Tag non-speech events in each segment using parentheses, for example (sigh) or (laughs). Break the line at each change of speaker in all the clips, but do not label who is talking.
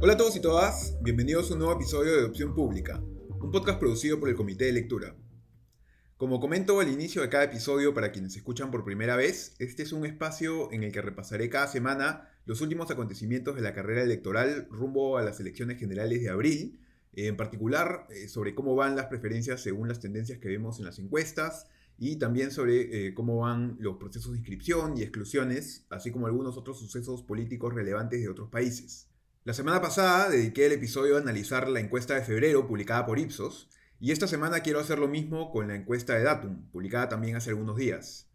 Hola a todos y todas, bienvenidos a un nuevo episodio de Opción Pública, un podcast producido por el Comité de Lectura. Como comento al inicio de cada episodio para quienes escuchan por primera vez, este es un espacio en el que repasaré cada semana los últimos acontecimientos de la carrera electoral rumbo a las elecciones generales de abril, en particular eh, sobre cómo van las preferencias según las tendencias que vemos en las encuestas y también sobre eh, cómo van los procesos de inscripción y exclusiones, así como algunos otros sucesos políticos relevantes de otros países. La semana pasada dediqué el episodio a analizar la encuesta de febrero publicada por Ipsos, y esta semana quiero hacer lo mismo con la encuesta de Datum, publicada también hace algunos días.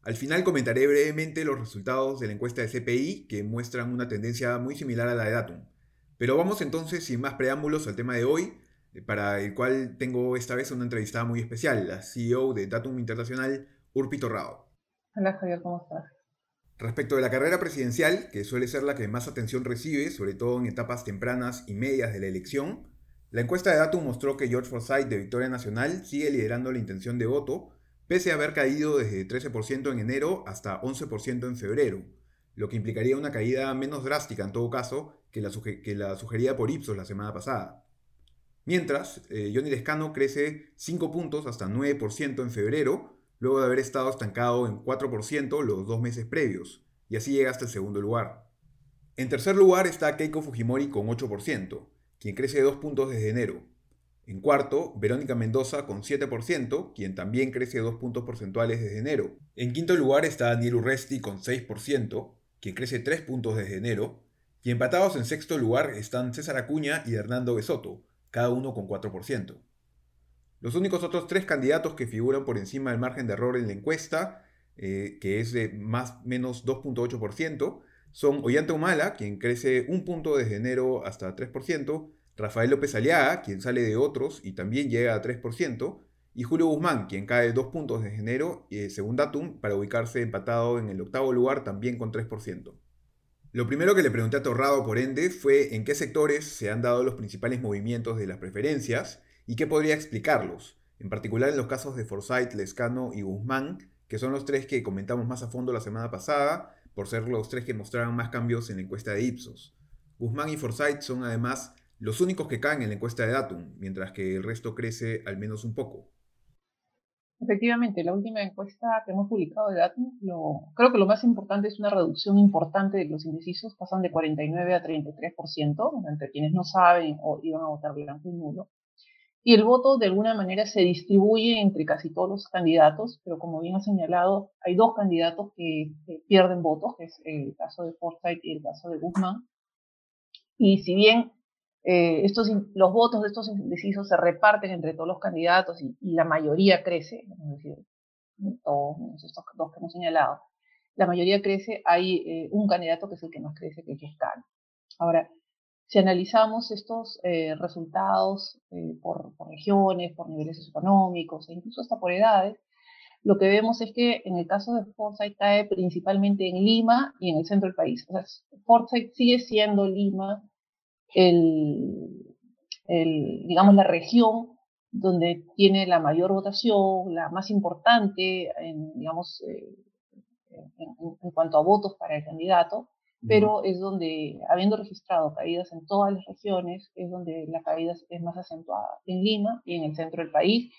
Al final comentaré brevemente los resultados de la encuesta de CPI, que muestran una tendencia muy similar a la de Datum. Pero vamos entonces, sin más preámbulos, al tema de hoy, para el cual tengo esta vez una entrevistada muy especial, la CEO de Datum Internacional, Urpi Torrado.
Hola Javier, ¿cómo estás?
Respecto de la carrera presidencial, que suele ser la que más atención recibe, sobre todo en etapas tempranas y medias de la elección, la encuesta de Datum mostró que George Forsyth de Victoria Nacional sigue liderando la intención de voto, pese a haber caído desde 13% en enero hasta 11% en febrero, lo que implicaría una caída menos drástica en todo caso que la, que la sugerida por Ipsos la semana pasada. Mientras, eh, Johnny Descano crece 5 puntos hasta 9% en febrero, luego de haber estado estancado en 4% los dos meses previos, y así llega hasta el segundo lugar. En tercer lugar está Keiko Fujimori con 8%, quien crece dos puntos desde enero. En cuarto, Verónica Mendoza con 7%, quien también crece dos puntos porcentuales desde enero. En quinto lugar está Daniel Urresti con 6%, quien crece 3 puntos desde enero. Y empatados en sexto lugar están César Acuña y Hernando Besoto, cada uno con 4%. Los únicos otros tres candidatos que figuran por encima del margen de error en la encuesta, eh, que es de más menos 2.8%, son Ollanta Humala, quien crece un punto desde enero hasta 3%, Rafael López Aliaga, quien sale de otros y también llega a 3%, y Julio Guzmán, quien cae dos puntos desde enero, eh, según Datum, para ubicarse empatado en el octavo lugar también con 3%. Lo primero que le pregunté a Torrado, por ende, fue en qué sectores se han dado los principales movimientos de las preferencias y qué podría explicarlos, en particular en los casos de Forsyth, Lescano y Guzmán, que son los tres que comentamos más a fondo la semana pasada, por ser los tres que mostraron más cambios en la encuesta de Ipsos. Guzmán y Forsyth son además los únicos que caen en la encuesta de Datum, mientras que el resto crece al menos un poco.
Efectivamente, la última encuesta que hemos publicado de Datum, creo que lo más importante es una reducción importante de los indecisos, pasan de 49 a 33%, entre quienes no saben o iban a votar blanco y nulo y el voto de alguna manera se distribuye entre casi todos los candidatos, pero como bien ha señalado, hay dos candidatos que, pierden votos, que es el caso de Forsyth y el caso de Guzmán. Y si bien eh, estos, los votos de estos indecisos se reparten entre todos los candidatos y, la mayoría crece, es decir, todos estos dos que hemos señalado, la mayoría crece, hay eh, un candidato que es el que más crece, que es Escano. Ahora, si analizamos estos eh, resultados eh, por, regiones, por niveles socioeconómicos e incluso hasta por edades, lo que vemos es que en el caso de Forsyth cae principalmente en Lima y en el centro del país. O sea, Forsyth sigue siendo Lima digamos, la región donde tiene la mayor votación, la más importante, en, digamos, eh, en, cuanto a votos para el candidato, pero es donde, habiendo registrado caídas en todas las regiones, es donde la caída es más acentuada en Lima y en el centro del país.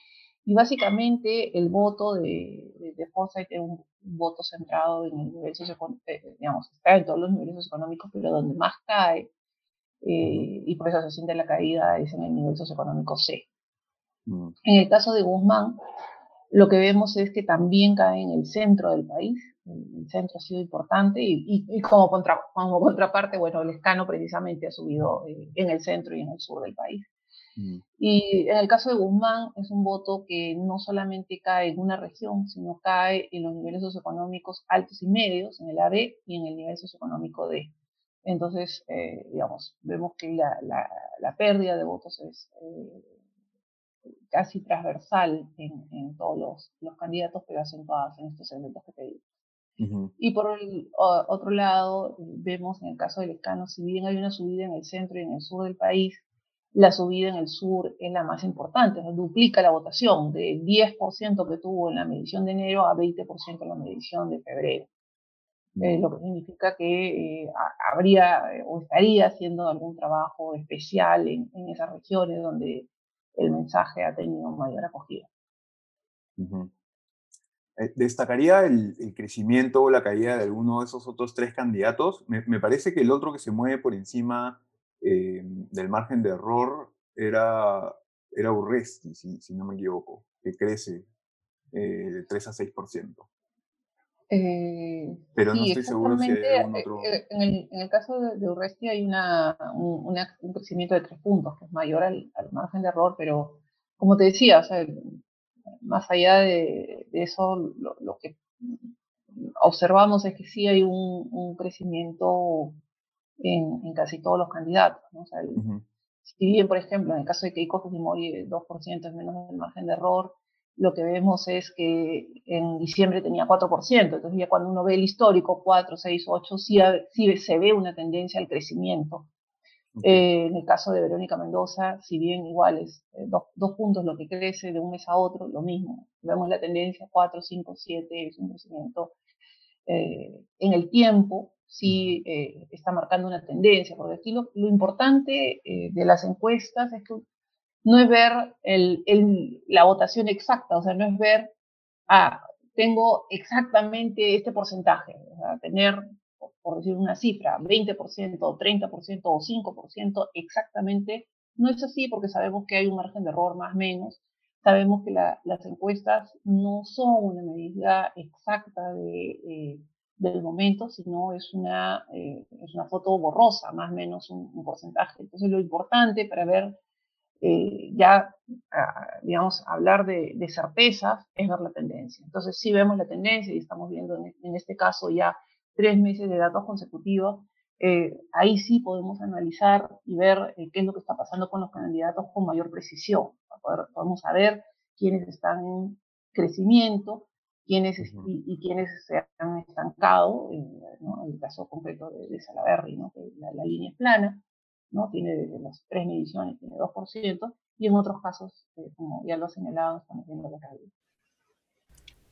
Y básicamente el voto de, de, Forsyth es un voto centrado en el nivel socioeconómico, eh, digamos, está en todos los niveles socioeconómicos, pero donde más cae, eh, y por eso se siente la caída, es en el nivel socioeconómico C. Mm. En el caso de Guzmán, lo que vemos es que también cae en el centro del país, el centro ha sido importante y, como, contra, como, (laughs) contraparte, bueno, el escano precisamente ha subido eh, en el centro y en el sur del país. Mm. Y en el caso de Guzmán es un voto que no solamente cae en una región, sino cae en los niveles socioeconómicos altos y medios, en el AB y en el nivel socioeconómico D. Entonces, eh, digamos, vemos que la, la, pérdida de votos es eh, casi transversal en, en todos los, los, candidatos, pero acentuadas en estos elementos que te digo. Y por el otro lado, vemos en el caso del escano, si bien hay una subida en el centro y en el sur del país, la subida en el sur es la más importante, duplica la votación del 10% que tuvo en la medición de enero a 20% en la medición de febrero. eh, lo que significa que eh, habría o estaría haciendo algún trabajo especial en, esas regiones donde el mensaje ha tenido mayor acogida.
¿Destacaría el, crecimiento o la caída de alguno de esos otros tres candidatos? Me, me parece que el otro que se mueve por encima del margen de error era, era Urresti, si, si no me equivoco, que crece de 3 a 6%.
Eh,
Pero no estoy seguro si hay algún
eh,
otro.
Eh, en, el, en, el, caso de, de Urresti hay una, un, un, crecimiento de tres puntos, que es mayor al, al, margen de error, pero como te decía, o sea, más allá de, de eso, lo, lo, que observamos es que sí hay un, un crecimiento en, en, casi todos los candidatos. ¿no? O sea, el, uh -huh. Si bien, por ejemplo, en el caso de Keiko Fujimori, el 2% es menos del margen de error, lo que vemos es que en diciembre tenía 4%, entonces ya cuando uno ve el histórico, 4, 6, 8, sí, sí se ve una tendencia al crecimiento. Okay. Eh, en el caso de Verónica Mendoza, si bien igual es eh, dos, dos, puntos lo que crece de un mes a otro, lo mismo. Vemos la tendencia 4, 5, 7, es un crecimiento eh, en el tiempo, sí eh, está marcando una tendencia, porque aquí lo, lo importante de las encuestas es que no es ver el, el, la votación exacta, o sea, no es ver, ah, tengo exactamente este porcentaje, o sea, tener, por, decir una cifra, 20%, 30% o 5% exactamente, no es así porque sabemos que hay un margen de error más o menos, sabemos que la, las encuestas no son una medida exacta de, eh, del momento, sino es una, eh, es una foto borrosa, más o menos un, un porcentaje. Entonces lo importante para ver eh, ya, uh, digamos, hablar de, de, certezas es ver la tendencia. Entonces, sí vemos la tendencia y estamos viendo en, en este caso ya tres meses de datos consecutivos. Eh, ahí sí podemos analizar y ver eh, qué es lo que está pasando con los candidatos con mayor precisión. Poder, podemos saber quiénes están en crecimiento quiénes, y, y, quiénes se han estancado, ¿no? en el caso concreto de, de Salaberry, ¿no? que la, la línea es plana. ¿no? Tiene de las tres mediciones, tiene 2%, y en otros casos, eh, como ya lo señalado, estamos viendo la caída.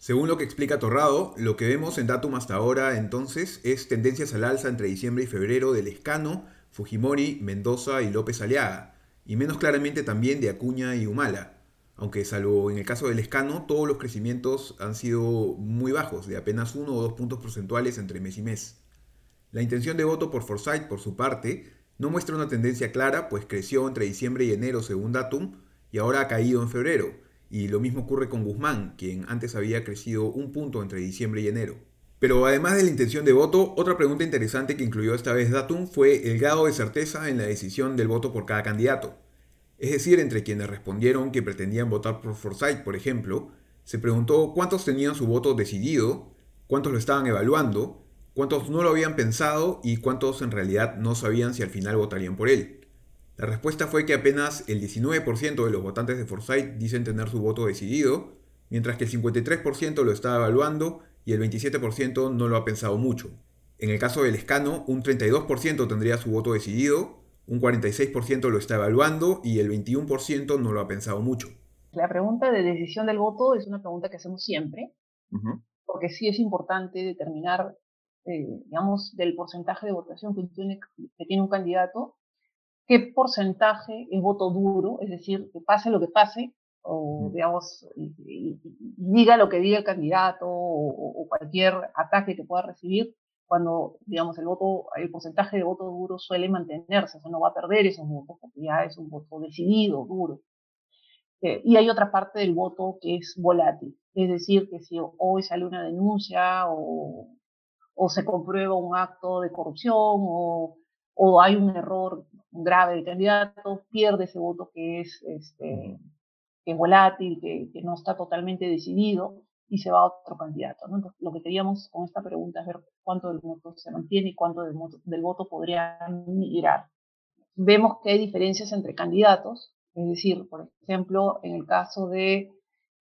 Según lo que explica Torrado, lo que vemos en Datum hasta ahora entonces es tendencias al alza entre diciembre y febrero del Escano, Fujimori, Mendoza y López Aliaga, y menos claramente también de Acuña y Humala, aunque salvo en el caso del Escano, todos los crecimientos han sido muy bajos, de apenas uno o dos puntos porcentuales entre mes y mes. La intención de voto por Forsyth, por su parte, no muestra una tendencia clara, pues creció entre diciembre y enero según Datum y ahora ha caído en febrero. Y lo mismo ocurre con Guzmán, quien antes había crecido un punto entre diciembre y enero. Pero además de la intención de voto, otra pregunta interesante que incluyó esta vez Datum fue el grado de certeza en la decisión del voto por cada candidato. Es decir, entre quienes respondieron que pretendían votar por Forsyth, por ejemplo, se preguntó cuántos tenían su voto decidido, cuántos lo estaban evaluando cuántos no lo habían pensado y cuántos en realidad no sabían si al final votarían por él. La respuesta fue que apenas el 19% de los votantes de Forsyth dicen tener su voto decidido, mientras que el 53% lo está evaluando y el 27% no lo ha pensado mucho. En el caso del escano, un 32% tendría su voto decidido, un 46% lo está evaluando y el 21% no lo ha pensado mucho.
La pregunta de decisión del voto es una pregunta que hacemos siempre, uh -huh. porque sí es importante determinar eh, digamos, del porcentaje de votación que tiene, que tiene un candidato, qué porcentaje es voto duro, es decir, que pase lo que pase, o digamos, y, y, y diga lo que diga el candidato, o, o, cualquier ataque que pueda recibir, cuando, digamos, el voto, el porcentaje de voto duro suele mantenerse, o sea, no va a perder esos votos, porque ya es un voto decidido, duro. Eh, y hay otra parte del voto que es volátil, es decir, que si hoy sale una denuncia o o se comprueba un acto de corrupción o, o hay un error grave del candidato, pierde ese voto que es, este, que es volátil, que, que, no está totalmente decidido y se va a otro candidato. ¿no? Entonces, lo que queríamos con esta pregunta es ver cuánto del voto se mantiene y cuánto del voto, del voto podría migrar. Vemos que hay diferencias entre candidatos, es decir, por ejemplo, en el caso de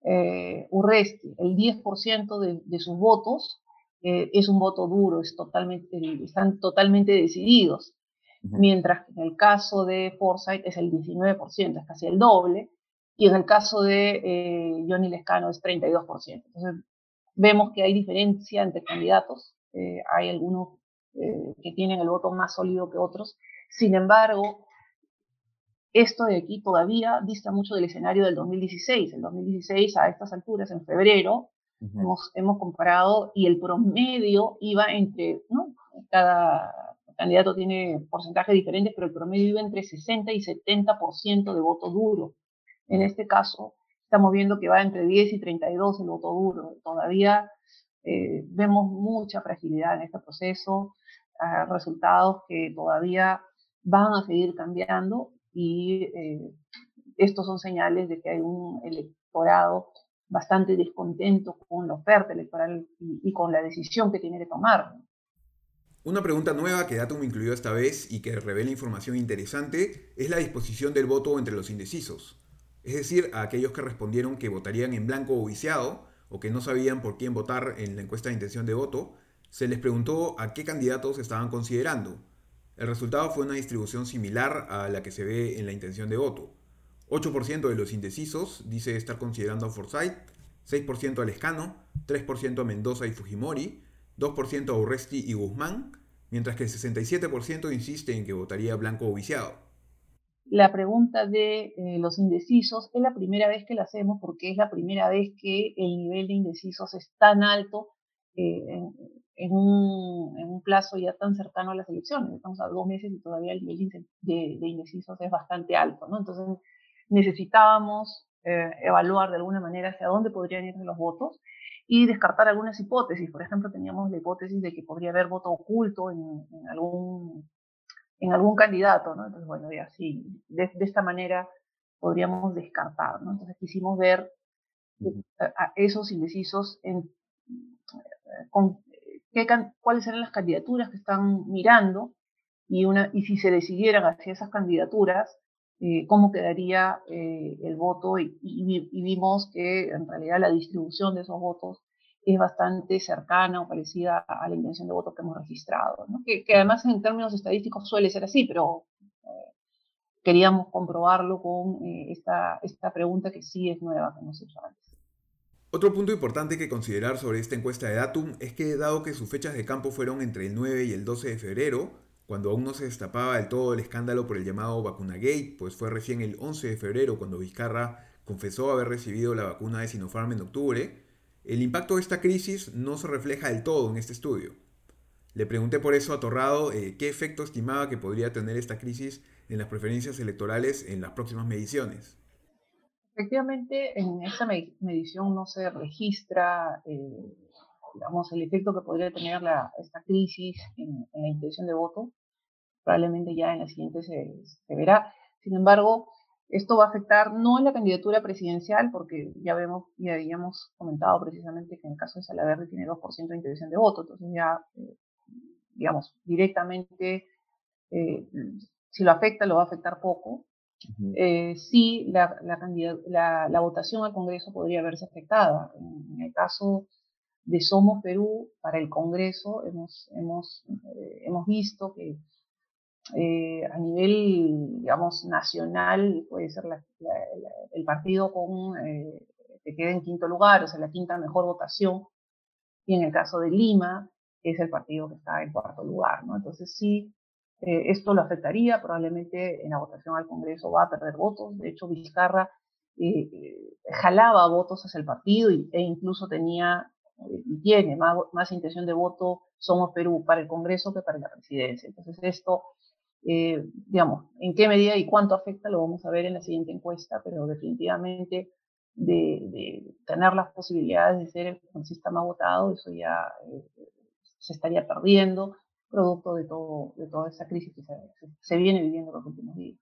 eh, Urresti, el 10% de, de sus votos eh, es un voto duro, es totalmente, están totalmente decididos. Mientras que en el caso de Forsyth es el 19%, es casi el doble, y en el caso de eh, Johnny Lescano es 32%. Entonces, vemos que hay diferencia entre candidatos, hay algunos que tienen el voto más sólido que otros. Sin embargo, esto de aquí todavía dista mucho del escenario del 2016. El 2016, a estas alturas, en febrero, hemos, hemos comparado y el promedio iba entre, ¿no? Cada candidato tiene porcentajes diferentes, pero el promedio iba entre 60 y 70% de voto duro. En este caso, estamos viendo que va entre 10 y 32 el voto duro. Todavía eh, vemos mucha fragilidad en este proceso, resultados que todavía van a seguir cambiando y eh, estos son señales de que hay un electorado bastante descontento con la oferta electoral y, con la decisión que tiene que tomar.
Una pregunta nueva que Datum incluyó esta vez y que revela información interesante es la disposición del voto entre los indecisos, es decir, a aquellos que respondieron que votarían en blanco o viciado o que no sabían por quién votar en la encuesta de intención de voto, se les preguntó a qué candidatos estaban considerando. El resultado fue una distribución similar a la que se ve en la intención de voto. 8% de los indecisos dice estar considerando a Forsyth, 6% a Lescano, 3% a Mendoza y Fujimori, 2% a Urresti y Guzmán, mientras que el 67% insiste en que votaría blanco o viciado.
La pregunta de eh, los indecisos es la primera vez que la hacemos porque es la primera vez que el nivel de indecisos es tan alto eh, en, un, plazo ya tan cercano a las elecciones. Estamos a dos meses y todavía el nivel de, de indecisos es bastante alto. ¿no? Entonces, necesitábamos eh, evaluar de alguna manera hacia dónde podrían ir los votos y descartar algunas hipótesis. Por ejemplo, teníamos la hipótesis de que podría haber voto oculto en, algún, en algún candidato, ¿no? Entonces, bueno, ya sí, de, esta manera podríamos descartar, ¿no? Entonces quisimos ver a, esos indecisos en, con, qué, cuáles eran las candidaturas que están mirando y, una, y si se decidieran hacia esas candidaturas, eh, cómo quedaría eh, el voto y, vimos que en realidad la distribución de esos votos es bastante cercana o parecida a la intención de voto que hemos registrado, que, además en términos estadísticos suele ser así, pero eh, queríamos comprobarlo con esta, esta pregunta que sí es nueva que hemos hecho antes.
Otro punto importante que considerar sobre esta encuesta de Datum es que dado que sus fechas de campo fueron entre el 9 y el 12 de febrero, cuando aún no se destapaba del todo el escándalo por el llamado Vacunagate, pues fue recién el 11 de febrero cuando Vizcarra confesó haber recibido la vacuna de Sinopharm en octubre, el impacto de esta crisis no se refleja del todo en este estudio. Le pregunté por eso a Torrado eh, qué efecto estimaba que podría tener esta crisis en las preferencias electorales en las próximas mediciones.
Efectivamente, en esta medición no se registra eh, digamos, el efecto que podría tener la, esta crisis en, la intención de voto, probablemente ya en la siguiente se, verá. Sin embargo, esto va a afectar no en la candidatura presidencial, porque ya vemos, ya habíamos comentado precisamente que en el caso de Salaverry tiene 2% de intención de voto, entonces ya, eh, digamos, directamente, eh, si lo afecta, lo va a afectar poco. Eh, sí, la, la, la, votación al Congreso podría verse afectada. En, el caso de Somos Perú para el Congreso hemos, hemos, eh, hemos visto que eh, a nivel, digamos, nacional puede ser el partido con, eh, que quede en quinto lugar, o sea, la quinta mejor votación, y en el caso de Lima es el partido que está en cuarto lugar, ¿no? Entonces sí, esto lo afectaría, probablemente en la votación al Congreso va a perder votos, de hecho Vizcarra jalaba votos hacia el partido e incluso tenía y tiene más, más intención de voto Somos Perú para el Congreso que para la presidencia. Entonces esto, eh, digamos, en qué medida y cuánto afecta lo vamos a ver en la siguiente encuesta, pero definitivamente de, tener las posibilidades de ser el congresista más votado, eso ya eh, se estaría perdiendo producto de, todo, de toda esa crisis que se, se viene viviendo los últimos días.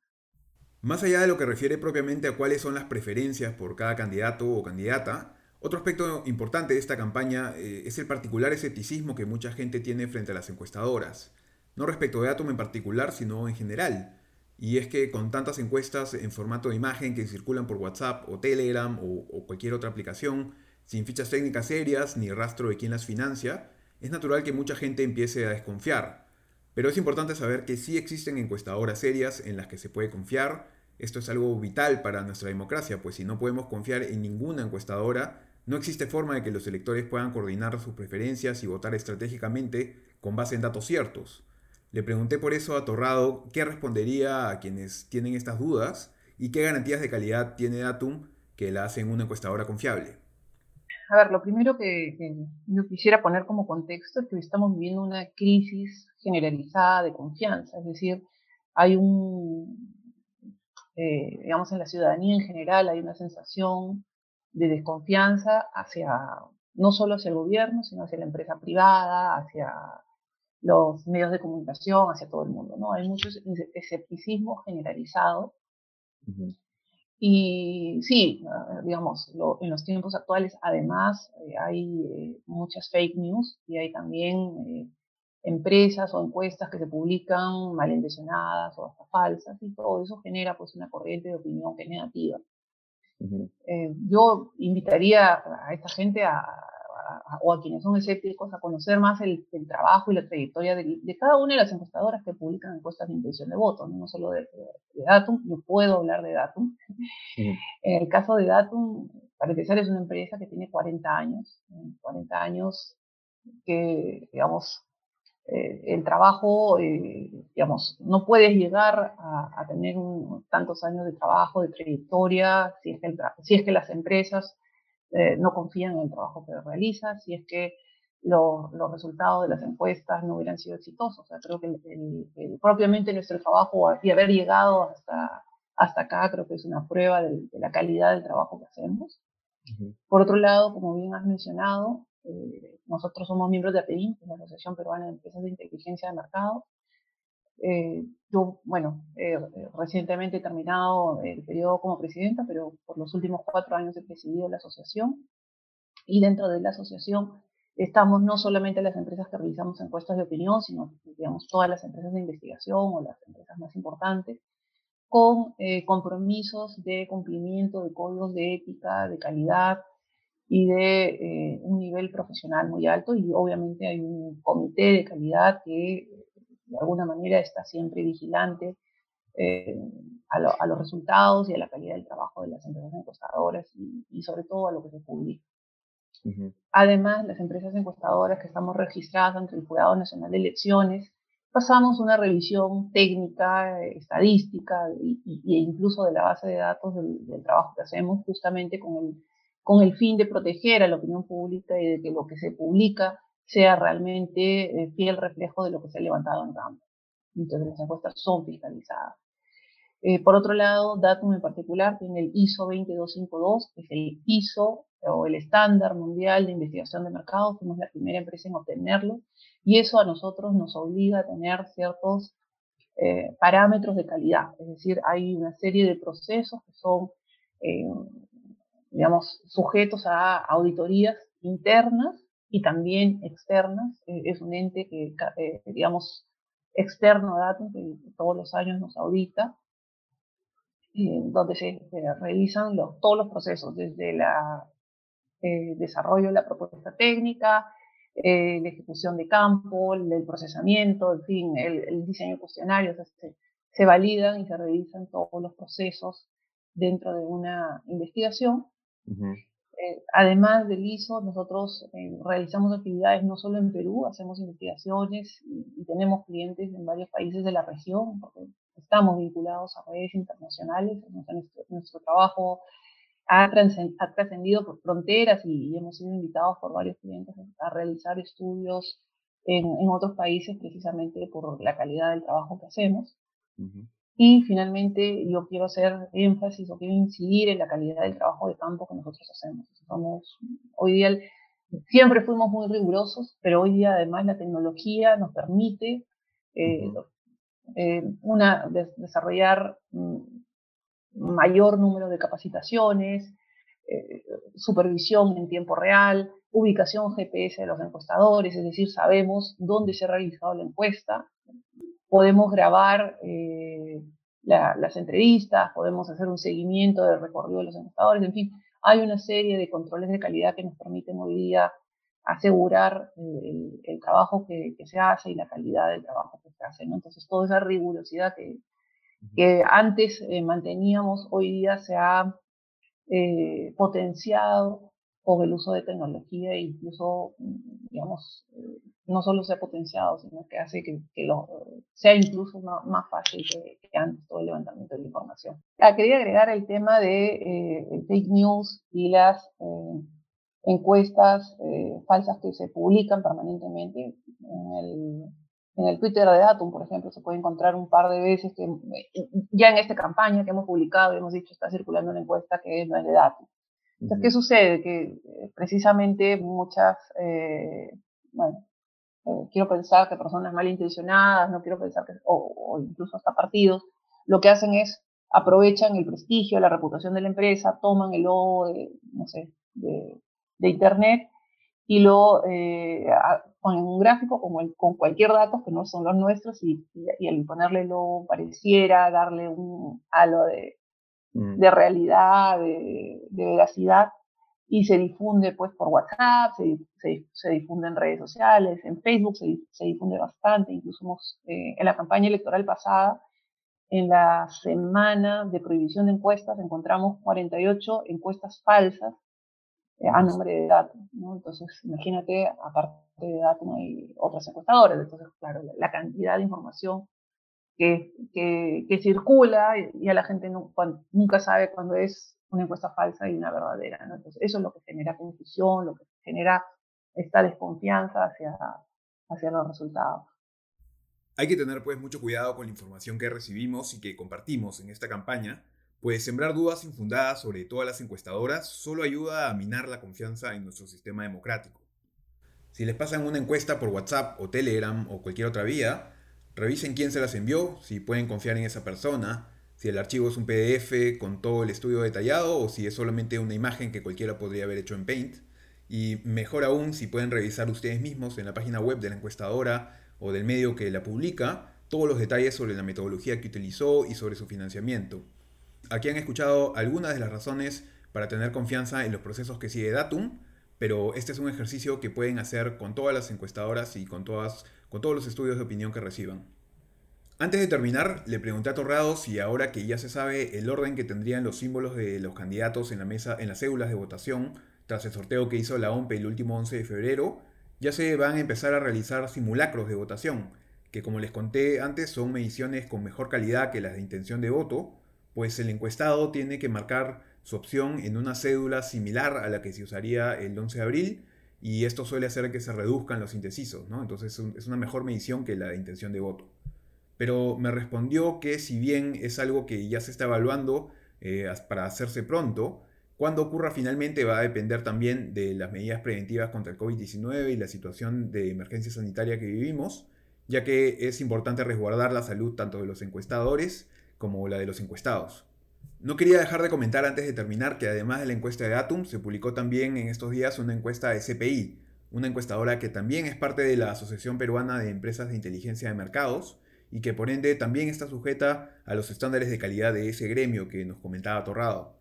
Más allá de lo que refiere propiamente a cuáles son las preferencias por cada candidato o candidata, otro aspecto importante de esta campaña eh, es el particular escepticismo que mucha gente tiene frente a las encuestadoras. No respecto de Atom en particular, sino en general. Y es que con tantas encuestas en formato de imagen que circulan por WhatsApp o Telegram o, cualquier otra aplicación, sin fichas técnicas serias ni rastro de quién las financia, es natural que mucha gente empiece a desconfiar. Pero es importante saber que sí existen encuestadoras serias en las que se puede confiar. Esto es algo vital para nuestra democracia, pues si no podemos confiar en ninguna encuestadora, no existe forma de que los electores puedan coordinar sus preferencias y votar estratégicamente con base en datos ciertos. Le pregunté por eso a Torrado qué respondería a quienes tienen estas dudas y qué garantías de calidad tiene Datum que la hacen una encuestadora confiable.
A ver, lo primero que, yo quisiera poner como contexto es que estamos viviendo una crisis generalizada de confianza, es decir, hay un, eh, digamos, en la ciudadanía en general hay una sensación de desconfianza hacia, no solo hacia el gobierno, sino hacia la empresa privada, hacia los medios de comunicación, hacia todo el mundo, ¿no? Hay mucho escepticismo generalizado. Y sí, ah, digamos, en los tiempos actuales además eh, hay eh, muchas fake news y hay también eh, empresas o encuestas que se publican malintencionadas o hasta falsas y todo eso genera pues una corriente de opinión que es negativa. Yo invitaría a esta gente a, o a quienes son escépticos a conocer más el, trabajo y la trayectoria de, cada una de las encuestadoras que publican encuestas de intención de voto, no, solo de, Datum, yo puedo hablar de Datum. (laughs) En el caso de Datum, para empezar, es una empresa que tiene 40 años, 40 años que, digamos, eh, el trabajo, eh, digamos, no puedes llegar a, tener tantos años de trabajo, de trayectoria, si es que, si es que las empresas eh, no confían en el trabajo que realiza, si es que los resultados de las encuestas no hubieran sido exitosos. O sea, creo que el, propiamente nuestro trabajo y haber llegado hasta, hasta acá creo que es una prueba de, la calidad del trabajo que hacemos. Por otro lado, como bien has mencionado, eh, nosotros somos miembros de API, la Asociación Peruana de Empresas de Inteligencia de Mercado, eh, yo, bueno, eh, recientemente he terminado el periodo como presidenta, pero por los últimos cuatro años he presidido la asociación. Y dentro de la asociación estamos no solamente las empresas que realizamos encuestas de opinión, sino, digamos, todas las empresas de investigación o las empresas más importantes, con eh, compromisos de cumplimiento de códigos de ética, de calidad y de eh, un nivel profesional muy alto. Y obviamente hay un comité de calidad que de alguna manera está siempre vigilante eh, a, los resultados y a la calidad del trabajo de las empresas encuestadoras y, sobre todo a lo que se publica. Además, las empresas encuestadoras que estamos registradas ante el Jurado Nacional de Elecciones, pasamos una revisión técnica, estadística e incluso de la base de datos del, del, trabajo que hacemos justamente con el, con el fin de proteger a la opinión pública y de que lo que se publica sea realmente eh, fiel reflejo de lo que se ha levantado en campo. Entonces las encuestas son fiscalizadas. Eh, por otro lado, Datum en particular tiene el ISO 20252, que es el ISO o el estándar mundial de investigación de mercado. Fuimos la primera empresa en obtenerlo y eso a nosotros nos obliga a tener ciertos eh, parámetros de calidad. Es decir, hay una serie de procesos que son, digamos, sujetos a auditorías internas y también externas. Eh, es un ente que, eh, digamos, externo a Datum, que todos los años nos audita, eh, donde se, revisan los, todos los procesos, desde el desarrollo de la propuesta técnica, la ejecución de campo, el, procesamiento, en fin, el, diseño de cuestionarios, se, se validan y se revisan todos los procesos dentro de una investigación. Eh, además del ISO, nosotros eh, realizamos actividades no solo en Perú, hacemos investigaciones y, tenemos clientes en varios países de la región, porque estamos vinculados a redes internacionales. Nuestro, trabajo ha trascendido por fronteras y, hemos sido invitados por varios clientes a realizar estudios en, otros países precisamente por la calidad del trabajo que hacemos. Y finalmente yo quiero hacer énfasis o quiero incidir en la calidad del trabajo de campo que nosotros hacemos. Somos, hoy día siempre fuimos muy rigurosos, pero hoy día además la tecnología nos permite eh, eh, una, desarrollar mm, mayor número de capacitaciones, eh, supervisión en tiempo real, ubicación GPS de los encuestadores, es decir, sabemos dónde se ha realizado la encuesta, podemos grabar eh, las entrevistas, podemos hacer un seguimiento del recorrido de los encuestadores, en fin, hay una serie de controles de calidad que nos permiten hoy día asegurar eh, el, trabajo que, se hace y la calidad del trabajo que se hace. Entonces, toda esa rigurosidad que, que antes eh, manteníamos, hoy día se ha potenciado con el uso de tecnología e incluso, digamos, no solo sea potenciado, sino que hace que, lo, sea incluso más, fácil que, antes todo el levantamiento de la información. Ah, quería agregar el tema de eh, fake news y las eh, encuestas eh, falsas que se publican permanentemente. En el, en el Twitter de Datum, por ejemplo, se puede encontrar un par de veces que ya en esta campaña que hemos publicado, hemos dicho, está circulando una encuesta que no es de Datum. Entonces, ¿qué sucede? Que precisamente muchas, bueno, eh, quiero pensar que personas malintencionadas, no quiero pensar que, o, incluso hasta partidos, lo que hacen es aprovechan el prestigio, la reputación de la empresa, toman el logo de, no sé, de, Internet y lo eh, ponen un gráfico con, el, con, cualquier dato que no son los nuestros y, y, al ponerle lo pareciera darle un halo de. De realidad, de, de, veracidad, y se difunde pues por WhatsApp, se, se, difunde en redes sociales, en Facebook se, se difunde bastante, incluso eh, en la campaña electoral pasada, en la semana de prohibición de encuestas, encontramos 48 encuestas falsas eh, a nombre de Datum, ¿no? Entonces, imagínate, aparte de Datum hay otras encuestadoras, entonces, claro, la, cantidad de información que, circula y, a la gente nunca sabe cuándo es una encuesta falsa y una verdadera. Entonces, eso es lo que genera confusión, lo que genera esta desconfianza hacia, hacia los resultados.
Hay que tener pues mucho cuidado con la información que recibimos y que compartimos en esta campaña, pues sembrar dudas infundadas sobre todas las encuestadoras solo ayuda a minar la confianza en nuestro sistema democrático. Si les pasan una encuesta por WhatsApp o Telegram o cualquier otra vía, revisen quién se las envió, si pueden confiar en esa persona, si el archivo es un PDF con todo el estudio detallado o si es solamente una imagen que cualquiera podría haber hecho en Paint. Y mejor aún si pueden revisar ustedes mismos en la página web de la encuestadora o del medio que la publica todos los detalles sobre la metodología que utilizó y sobre su financiamiento. Aquí han escuchado algunas de las razones para tener confianza en los procesos que sigue Datum, pero este es un ejercicio que pueden hacer con todas las encuestadoras y con, todas, con todos los estudios de opinión que reciban. Antes de terminar, le pregunté a Torrado si ahora que ya se sabe el orden que tendrían los símbolos de los candidatos en la mesa, en las cédulas de votación, tras el sorteo que hizo la OMP el último 11 de febrero, ya se van a empezar a realizar simulacros de votación, que como les conté antes son mediciones con mejor calidad que las de intención de voto, pues el encuestado tiene que marcar su opción en una cédula similar a la que se usaría el 11 de abril, y esto suele hacer que se reduzcan los indecisos, ¿no? Entonces es una mejor medición que la intención de voto pero me respondió que si bien es algo que ya se está evaluando eh, para hacerse pronto, cuando ocurra finalmente va a depender también de las medidas preventivas contra el COVID-19 y la situación de emergencia sanitaria que vivimos, ya que es importante resguardar la salud tanto de los encuestadores como la de los encuestados. No quería dejar de comentar antes de terminar que además de la encuesta de Atum, se publicó también en estos días una encuesta de CPI, una encuestadora que también es parte de la Asociación Peruana de Empresas de Inteligencia de Mercados, y que por ende también está sujeta a los estándares de calidad de ese gremio que nos comentaba Torrado.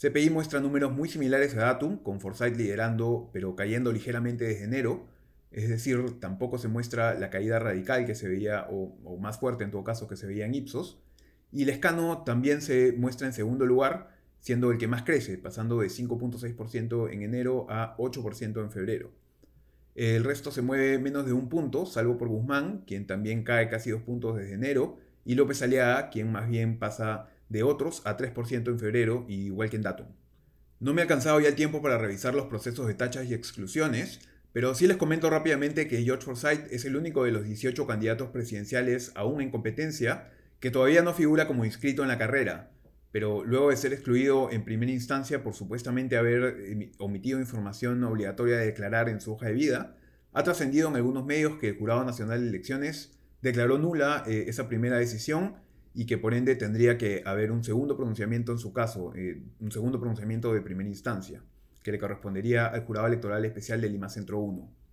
CPI muestra números muy similares a Datum, con Forsyth liderando pero cayendo ligeramente desde enero, es decir, tampoco se muestra la caída radical que se veía, o, más fuerte en todo caso que se veía en Ipsos, y Lescano también se muestra en segundo lugar, siendo el que más crece, pasando de 5.6% en enero a 8% en febrero. El resto se mueve menos de un punto, salvo por Guzmán, quien también cae casi dos puntos desde enero, y López Aliaga, quien más bien pasa de otros a 3% en febrero, igual que en Datum. No me ha alcanzado ya el tiempo para revisar los procesos de tachas y exclusiones, pero sí les comento rápidamente que George Forsyth es el único de los 18 candidatos presidenciales aún en competencia que todavía no figura como inscrito en la carrera, pero luego de ser excluido en primera instancia por supuestamente haber omitido información obligatoria de declarar en su hoja de vida, ha trascendido en algunos medios que el Jurado Nacional de Elecciones declaró nula eh, esa primera decisión y que por ende tendría que haber un segundo pronunciamiento en su caso, eh, un segundo pronunciamiento de primera instancia, que le correspondería al Jurado Electoral Especial de Lima Centro 1.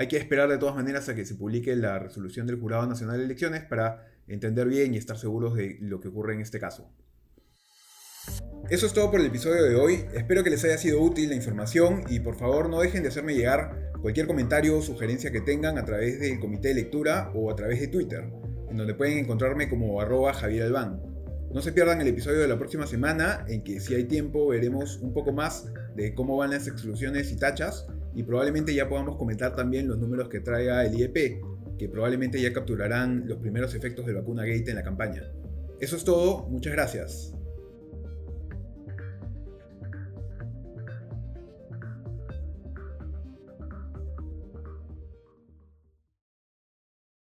Hay que esperar de todas maneras a que se publique la resolución del Jurado Nacional de Elecciones para entender bien y estar seguros de lo que ocurre en este caso. Eso es todo por el episodio de hoy. Espero que les haya sido útil la información y por favor no dejen de hacerme llegar cualquier comentario o sugerencia que tengan a través del comité de lectura o a través de Twitter, en donde pueden encontrarme como arroba Javier Albán. No se pierdan el episodio de la próxima semana, en que si hay tiempo veremos un poco más de cómo van las exclusiones y tachas y probablemente ya podamos comentar también los números que traiga el IEP, que probablemente ya capturarán los primeros efectos del vacuna gate en la campaña. Eso es todo, muchas gracias.